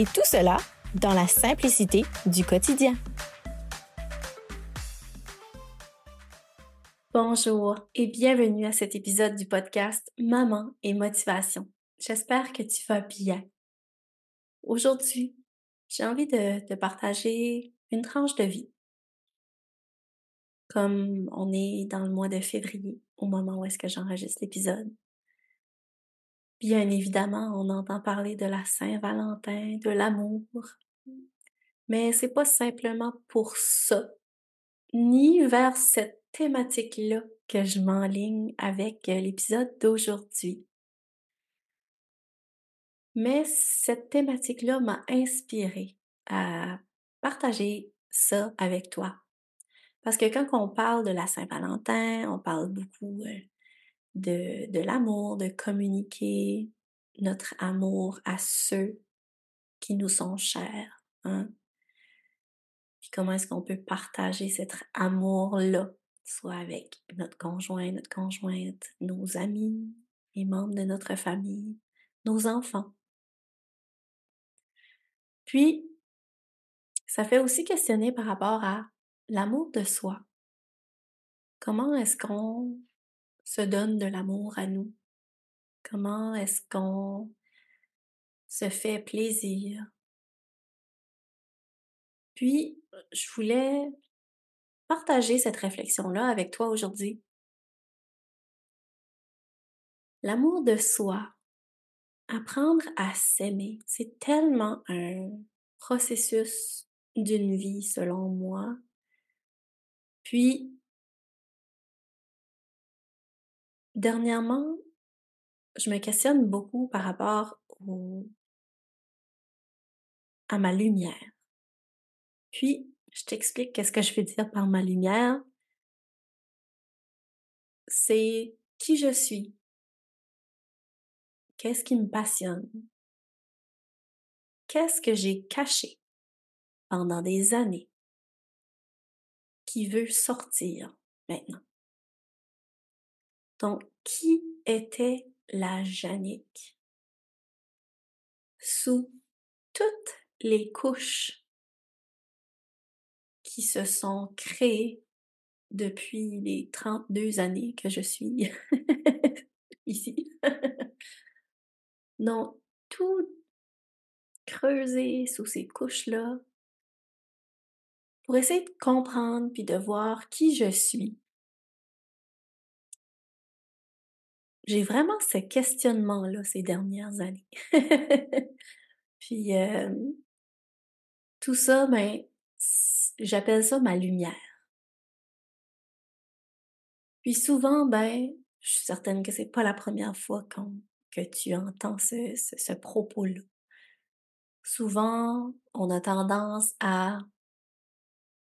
Et tout cela dans la simplicité du quotidien. Bonjour et bienvenue à cet épisode du podcast Maman et Motivation. J'espère que tu vas bien. Aujourd'hui, j'ai envie de te partager une tranche de vie. Comme on est dans le mois de février, au moment où est-ce que j'enregistre l'épisode, Bien évidemment, on entend parler de la Saint-Valentin, de l'amour. Mais c'est pas simplement pour ça, ni vers cette thématique-là que je m'enligne avec euh, l'épisode d'aujourd'hui. Mais cette thématique-là m'a inspiré à partager ça avec toi. Parce que quand on parle de la Saint-Valentin, on parle beaucoup euh, de, de l'amour, de communiquer notre amour à ceux qui nous sont chers. Hein? Puis comment est-ce qu'on peut partager cet amour-là, soit avec notre conjoint, notre conjointe, nos amis, les membres de notre famille, nos enfants. Puis, ça fait aussi questionner par rapport à l'amour de soi. Comment est-ce qu'on se donne de l'amour à nous? Comment est-ce qu'on se fait plaisir? Puis, je voulais partager cette réflexion-là avec toi aujourd'hui. L'amour de soi, apprendre à s'aimer, c'est tellement un processus d'une vie selon moi. Puis, Dernièrement, je me questionne beaucoup par rapport à ma lumière. Puis, je t'explique qu'est-ce que je veux dire par ma lumière. C'est qui je suis. Qu'est-ce qui me passionne? Qu'est-ce que j'ai caché pendant des années qui veut sortir maintenant? Donc, qui était la Jannick? Sous toutes les couches qui se sont créées depuis les 32 années que je suis ici. Donc, tout creuser sous ces couches-là pour essayer de comprendre puis de voir qui je suis j'ai vraiment ce questionnement-là ces dernières années. Puis tout ça, ben, j'appelle ça ma lumière. Puis souvent, ben, je suis certaine que c'est pas la première fois que tu entends ce, ce propos-là. Souvent, on a tendance à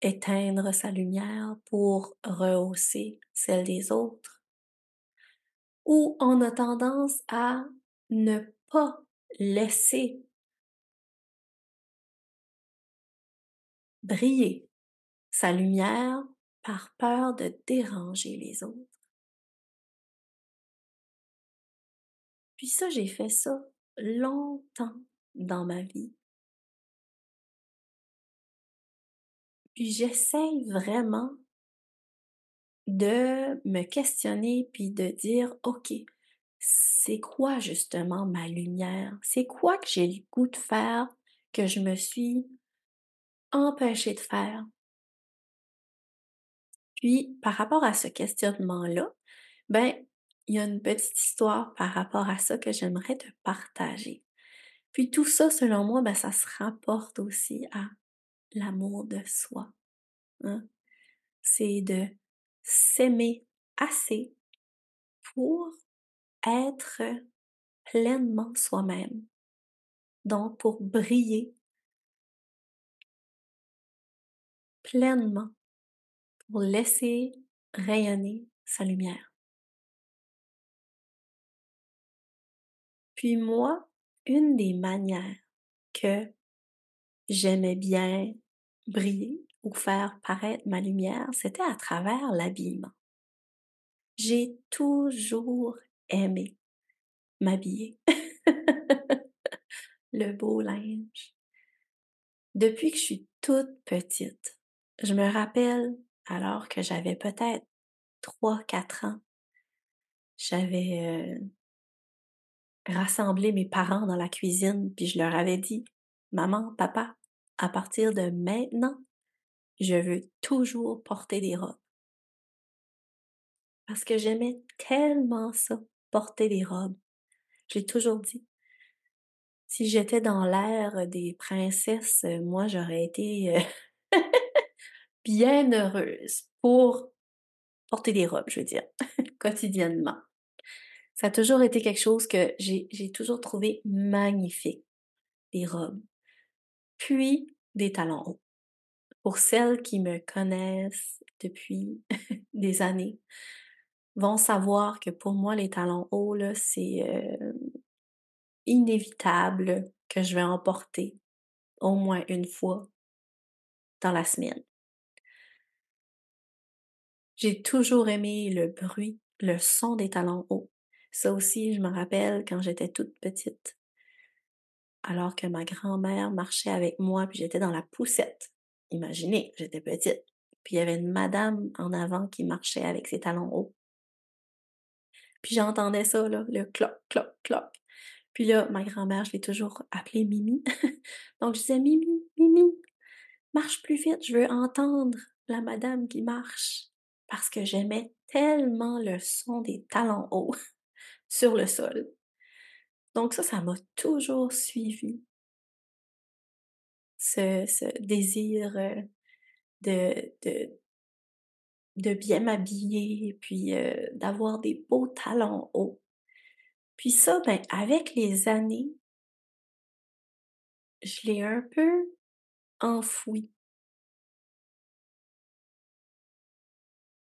éteindre sa lumière pour rehausser celle des autres ou on a tendance à ne pas laisser briller sa lumière par peur de déranger les autres. Puis ça, j'ai fait ça longtemps dans ma vie. Puis j'essaye vraiment de me questionner puis de dire, OK, c'est quoi justement ma lumière? C'est quoi que j'ai le goût de faire que je me suis empêchée de faire? Puis, par rapport à ce questionnement-là, ben, il y a une petite histoire par rapport à ça que j'aimerais te partager. Puis tout ça, selon moi, ben, ça se rapporte aussi à l'amour de soi. Hein? C'est de s'aimer assez pour être pleinement soi-même, donc pour briller pleinement, pour laisser rayonner sa lumière. Puis moi, une des manières que j'aimais bien briller, faire paraître ma lumière, c'était à travers l'habillement. J'ai toujours aimé m'habiller. Le beau linge. Depuis que je suis toute petite, je me rappelle alors que j'avais peut-être 3-4 ans, j'avais euh, rassemblé mes parents dans la cuisine, puis je leur avais dit, Maman, papa, à partir de maintenant, je veux toujours porter des robes. Parce que j'aimais tellement ça, porter des robes. J'ai toujours dit, si j'étais dans l'ère des princesses, moi j'aurais été euh, bien heureuse pour porter des robes, je veux dire, quotidiennement. Ça a toujours été quelque chose que j'ai toujours trouvé magnifique, les robes. Puis, des talons hauts. Pour celles qui me connaissent depuis des années, vont savoir que pour moi, les talons hauts, c'est euh, inévitable que je vais en porter au moins une fois dans la semaine. J'ai toujours aimé le bruit, le son des talons hauts. Ça aussi, je me rappelle quand j'étais toute petite. Alors que ma grand-mère marchait avec moi, puis j'étais dans la poussette. Imaginez, j'étais petite. Puis il y avait une madame en avant qui marchait avec ses talons hauts. Puis j'entendais ça, là, le cloc, cloc, cloc. Puis là, ma grand-mère, je l'ai toujours appelée Mimi. Donc je disais, Mimi, Mimi, marche plus vite, je veux entendre la madame qui marche. Parce que j'aimais tellement le son des talons hauts sur le sol. Donc ça, ça m'a toujours suivi. Ce, désir euh, de, de, de bien m'habiller, puis euh, d'avoir des beaux talons hauts. Puis ça, ben, avec les années, je l'ai un peu enfoui.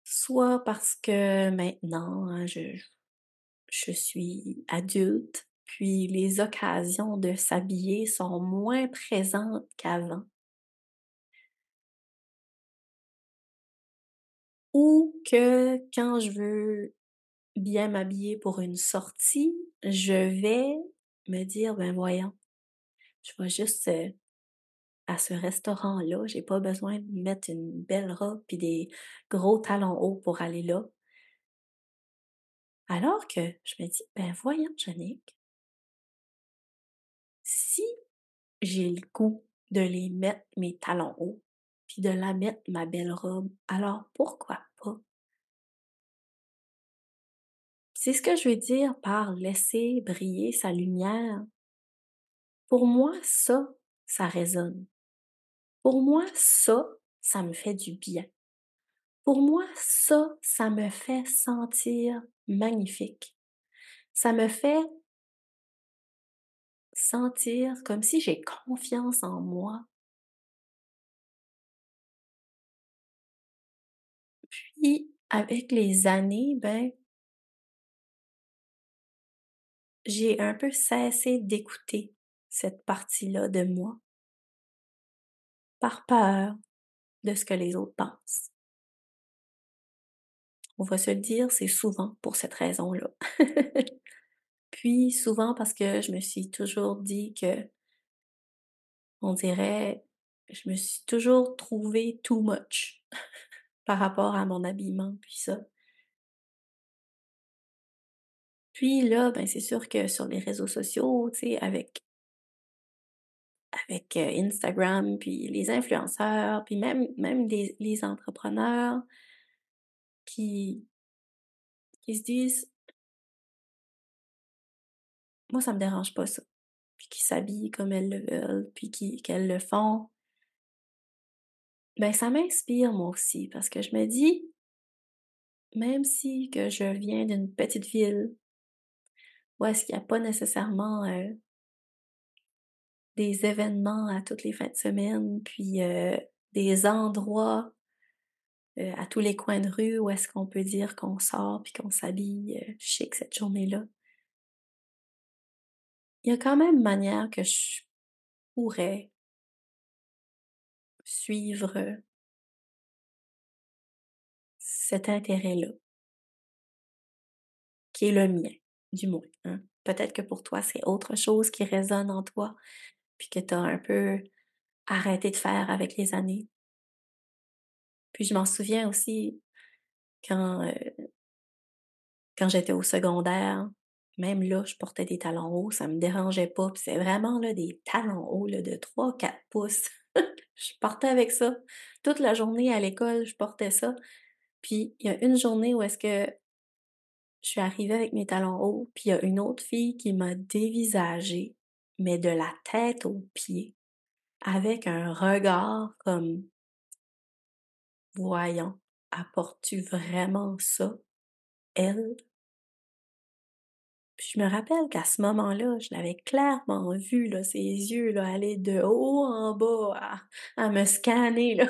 Soit parce que maintenant, hein, je, je suis adulte, puis les occasions de s'habiller sont moins présentes qu'avant. Ou que quand je veux bien m'habiller pour une sortie, je vais me dire, ben voyons, je vais juste euh, à ce restaurant-là, j'ai pas besoin de mettre une belle robe puis des gros talons hauts pour aller là. Alors que je me dis, ben voyons, Jannick, si j'ai le goût de les mettre mes talons hauts, puis de la mettre ma belle robe, alors pourquoi pas? C'est ce que je veux dire par laisser briller sa lumière. Pour moi, ça, ça résonne. Pour moi, ça, ça me fait du bien. Pour moi, ça, ça me fait sentir magnifique. Ça me fait sentir comme si j'ai confiance en moi. Puis, avec les années, ben, j'ai un peu cessé d'écouter cette partie-là de moi par peur de ce que les autres pensent on va se le dire, c'est souvent pour cette raison-là. Souvent parce que je me suis toujours dit que, on dirait, je me suis toujours trouvé too much par rapport à mon habillement, puis ça. Puis là, ben c'est sûr que sur les réseaux sociaux, tu sais, avec avec euh, Instagram, puis les influenceurs, puis même, même les, les entrepreneurs, qui, qui se disent moi ça me dérange pas ça puis qui s'habillent comme elles le veulent puis qu'elles le font ben ça m'inspire moi aussi parce que je me dis même si que je viens d'une petite ville où est-ce qu'il n'y a pas nécessairement euh, des événements à toutes les fins de semaine puis euh, des endroits euh, à tous les coins de rue où est-ce qu'on peut dire qu'on sort puis qu'on s'habille euh, chic cette journée-là. Il y a quand même manière que je pourrais suivre cet intérêt-là, qui est le mien, du moins. Hein. Peut-être que pour toi, c'est autre chose qui résonne en toi, puis que tu as un peu arrêté de faire avec les années. Puis je m'en souviens aussi quand, euh, quand j'étais au secondaire, même là, je portais des talons hauts, ça me dérangeait pas. Puis c'est vraiment là, des talons hauts là, de 3-4 pouces. je portais avec ça. Toute la journée à l'école, je portais ça. Puis il y a une journée où est-ce que je suis arrivée avec mes talons hauts, puis il y a une autre fille qui m'a dévisagée, mais de la tête aux pieds, avec un regard comme Voyons, apportes-tu vraiment ça, elle? Puis je me rappelle qu'à ce moment-là, je l'avais clairement vu, là, ses yeux là, aller de haut en bas à, me scanner. Là.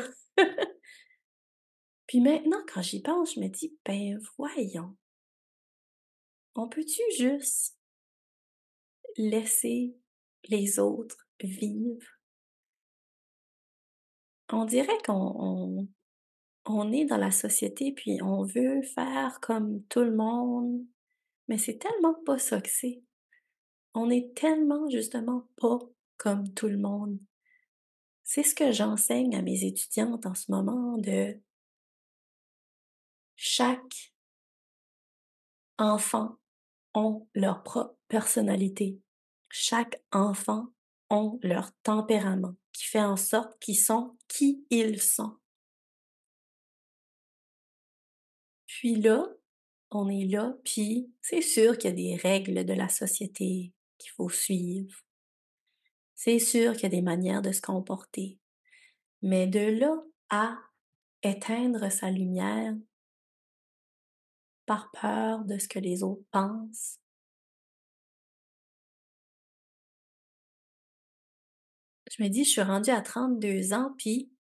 Puis maintenant, quand j'y pense, je me dis, ben voyons, on peut-tu juste laisser les autres vivre? On dirait qu'on on, est dans la société, puis on veut faire comme tout le monde, mais c'est tellement pas ça que c'est. On est tellement justement pas comme tout le monde. C'est ce que j'enseigne à mes étudiantes en ce moment de chaque enfant ont leur propre personnalité. Chaque enfant ont leur tempérament qui fait en sorte qu'ils sont qui ils sont. Puis là, on est là, puis c'est sûr qu'il y a des règles de la société qu'il faut suivre. C'est sûr qu'il y a des manières de se comporter. Mais de là à éteindre sa lumière par peur de ce que les autres pensent. Je me dis, je suis rendue à 32 ans, puis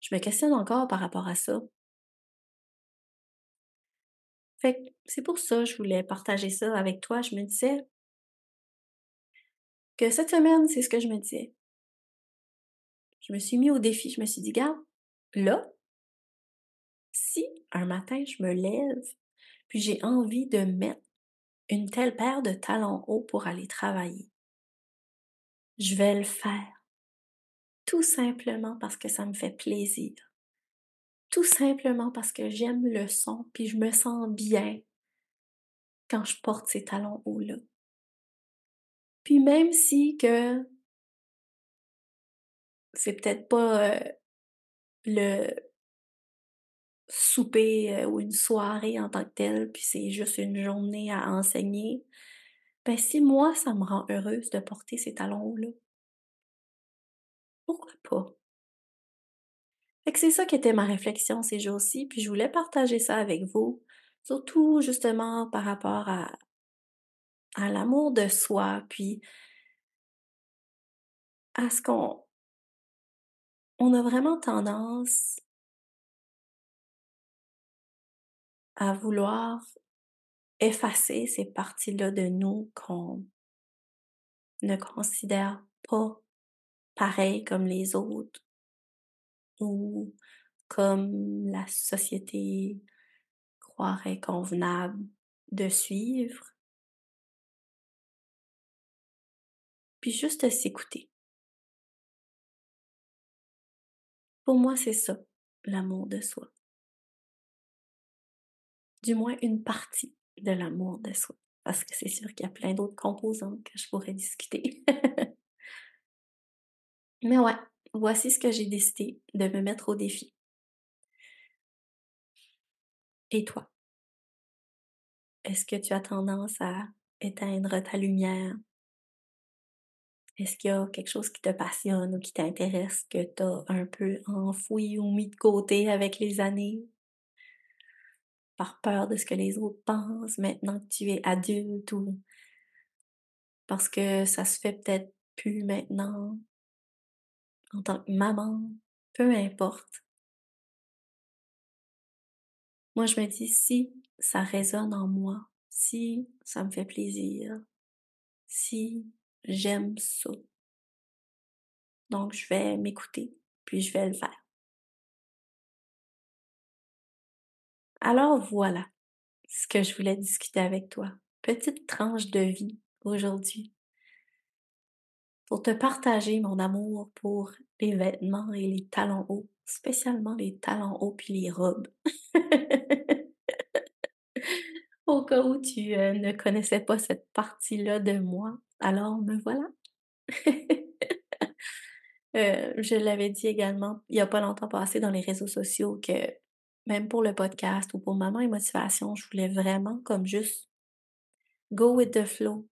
je me questionne encore par rapport à ça. Fait c'est pour ça que je voulais partager ça avec toi. Je me disais que cette semaine, c'est ce que je me disais. Je me suis mis au défi, je me suis dit, garde, là, si un matin je me lève, puis j'ai envie de mettre une telle paire de talons hauts pour aller travailler, je vais le faire. Tout simplement parce que ça me fait plaisir. Tout simplement parce que j'aime le son, puis je me sens bien quand je porte ces talons hauts-là. Puis même si que c'est peut-être pas euh, le souper euh, ou une soirée en tant que telle, puis c'est juste une journée à enseigner, ben si moi, ça me rend heureuse de porter ces talons-là, pourquoi pas? Que c'est ça qui était ma réflexion ces jours-ci, puis je voulais partager ça avec vous, surtout justement par rapport à, à l'amour de soi, puis à ce qu'on on a vraiment tendance à vouloir effacer ces parties-là de nous qu'on ne considère pas pareil comme les autres ou comme la société croirait convenable de suivre. Puis juste s'écouter. Pour moi, c'est ça, l'amour de soi du moins une partie de l'amour de soi. Parce que c'est sûr qu'il y a plein d'autres composantes que je pourrais discuter. Mais ouais, voici ce que j'ai décidé de me mettre au défi. Et toi? Est-ce que tu as tendance à éteindre ta lumière? Est-ce qu'il y a quelque chose qui te passionne ou qui t'intéresse que tu as un peu enfoui ou mis de côté avec les années? par peur de ce que les autres pensent maintenant que tu es adulte ou parce que ça se fait peut-être plus maintenant? En tant que maman, peu importe. Moi, je me dis, si ça résonne en moi, si ça me fait plaisir, si j'aime ça, donc je vais m'écouter, puis je vais le faire. Alors voilà ce que je voulais discuter avec toi. Petite tranche de vie aujourd'hui pour te partager mon amour pour les vêtements et les talons hauts, spécialement les talons hauts puis les robes. Au cas où tu euh, ne connaissais pas cette partie-là de moi, alors me voilà. Euh, je l'avais dit également il n'y a pas longtemps passé dans les réseaux sociaux que même pour le podcast ou pour Maman et Motivation, je voulais vraiment comme juste go with the flow.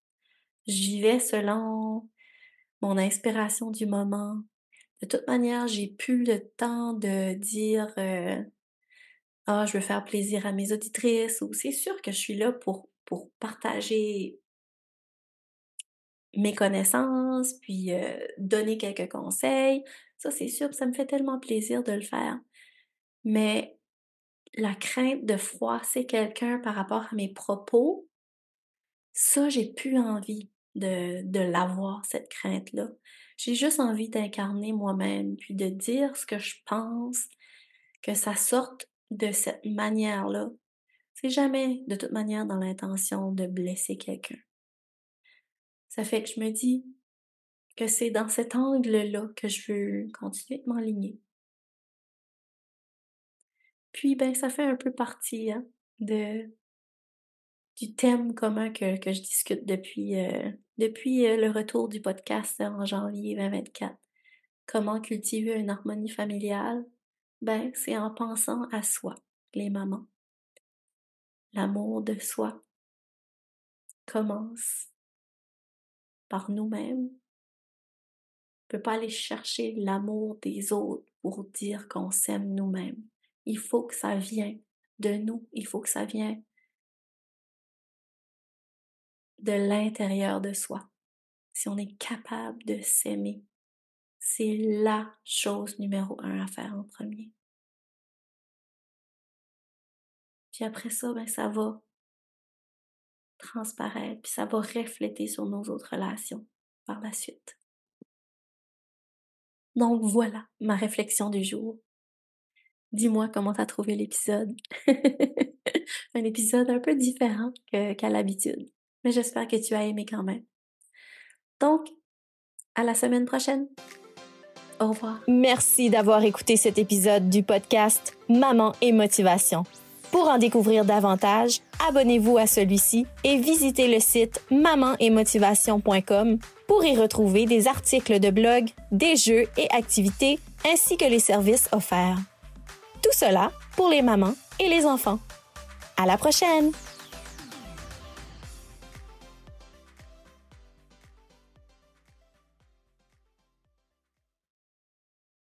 J'y vais selon mon inspiration du moment. De toute manière, j'ai plus le temps de dire euh, ah je veux faire plaisir à mes auditrices ou c'est sûr que je suis là pour pour partager mes connaissances puis euh, donner quelques conseils. Ça c'est sûr, ça me fait tellement plaisir de le faire. Mais la crainte de froisser quelqu'un par rapport à mes propos, ça, j'ai plus envie de, de l'avoir, cette crainte-là. J'ai juste envie d'incarner moi-même, puis de dire ce que je pense, que ça sorte de cette manière-là. C'est jamais, de toute manière, dans l'intention de blesser quelqu'un. Ça fait que je me dis que c'est dans cet angle-là que je veux continuer de m'enligner. Puis, ben, ça fait un peu partie hein, de, du thème commun que, que je discute depuis, euh, depuis euh, le retour du podcast en janvier 2024. Comment cultiver une harmonie familiale? Ben, c'est en pensant à soi, les mamans. L'amour de soi commence par nous-mêmes. On peut pas aller chercher l'amour des autres pour dire qu'on s'aime nous-mêmes il faut que ça vienne de nous, il faut que ça vienne de l'intérieur de soi. Si on est capable de s'aimer, c'est la chose numéro un à faire en premier. Puis après ça, ben, ça va transparaître, puis ça va refléter sur nos autres relations par la suite. Donc voilà ma réflexion du jour. Dis-moi comment t'as trouvé l'épisode. un épisode un peu différent qu'à l'habitude, mais j'espère que tu as aimé quand même. Donc, à la semaine prochaine. Au revoir. Merci d'avoir écouté cet épisode du podcast Maman et Motivation. Pour en découvrir davantage, abonnez-vous à celui-ci et visitez le site mamanetmotivation.com pour y retrouver des articles de blog, des jeux et activités ainsi que les services offerts. Tout cela pour les mamans et les enfants. À la prochaine!